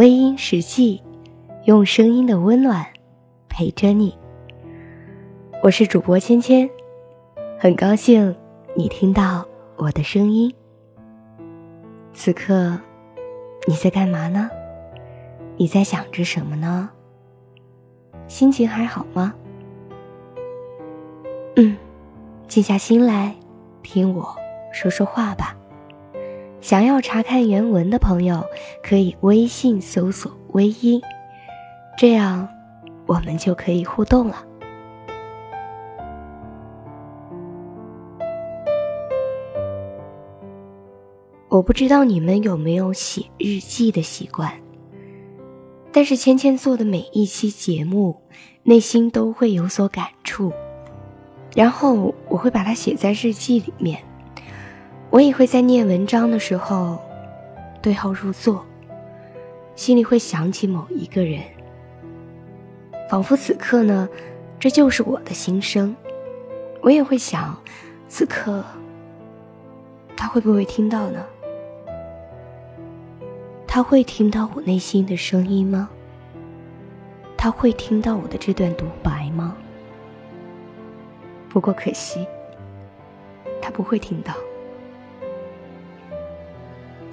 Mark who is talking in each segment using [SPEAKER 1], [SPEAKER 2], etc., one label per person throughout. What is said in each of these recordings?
[SPEAKER 1] 微音时记，用声音的温暖陪着你。我是主播芊芊，很高兴你听到我的声音。此刻你在干嘛呢？你在想着什么呢？心情还好吗？嗯，静下心来听我说说话吧。想要查看原文的朋友，可以微信搜索“微音”，这样我们就可以互动了。我不知道你们有没有写日记的习惯，但是芊芊做的每一期节目，内心都会有所感触，然后我会把它写在日记里面。我也会在念文章的时候，对号入座，心里会想起某一个人，仿佛此刻呢，这就是我的心声。我也会想，此刻他会不会听到呢？他会听到我内心的声音吗？他会听到我的这段独白吗？不过可惜，他不会听到。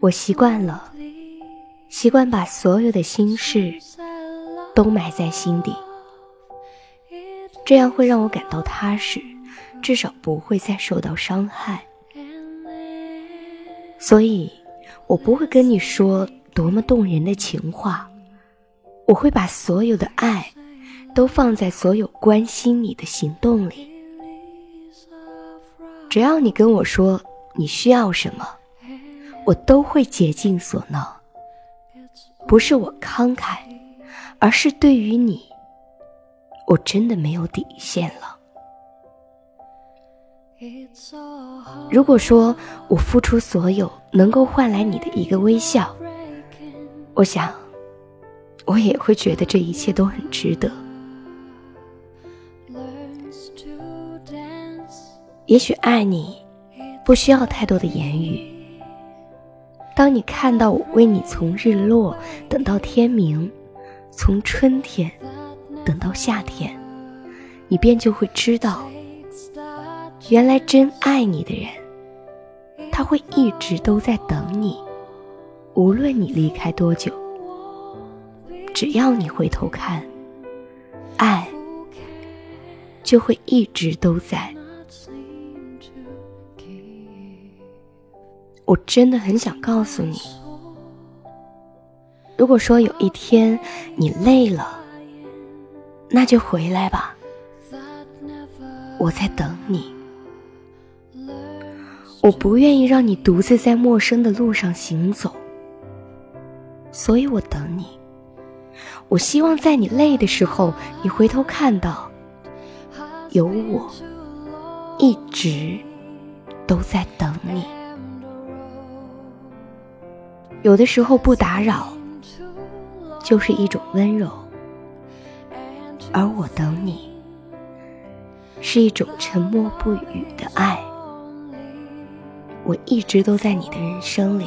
[SPEAKER 1] 我习惯了，习惯把所有的心事都埋在心底，这样会让我感到踏实，至少不会再受到伤害。所以，我不会跟你说多么动人的情话。我会把所有的爱，都放在所有关心你的行动里。只要你跟我说你需要什么，我都会竭尽所能。不是我慷慨，而是对于你，我真的没有底线了。如果说我付出所有能够换来你的一个微笑，我想。我也会觉得这一切都很值得。也许爱你不需要太多的言语。当你看到我为你从日落等到天明，从春天等到夏天，你便就会知道，原来真爱你的人，他会一直都在等你，无论你离开多久。只要你回头看，爱就会一直都在。我真的很想告诉你，如果说有一天你累了，那就回来吧，我在等你。我不愿意让你独自在陌生的路上行走，所以我等你。我希望在你累的时候，你回头看到，有我一直都在等你。有的时候不打扰，就是一种温柔，而我等你，是一种沉默不语的爱。我一直都在你的人生里，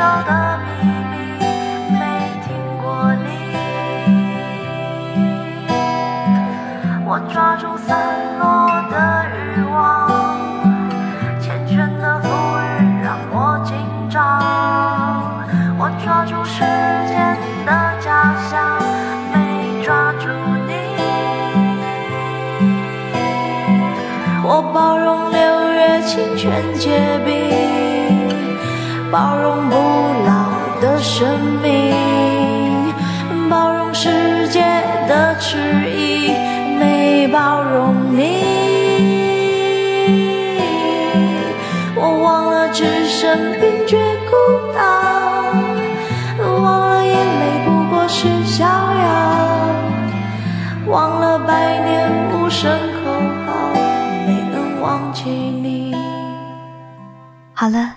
[SPEAKER 2] 的秘密没听过你我抓住散落的欲望缱绻的馥郁让我紧张我抓住时间的假象没抓住你我包容六月清泉结冰。包容不老的生命，包容世界的迟疑，没包容你。我忘了置身冰绝孤岛，忘了眼泪不过是逍遥，忘了百年无声口号，没能忘记你。
[SPEAKER 1] 好了，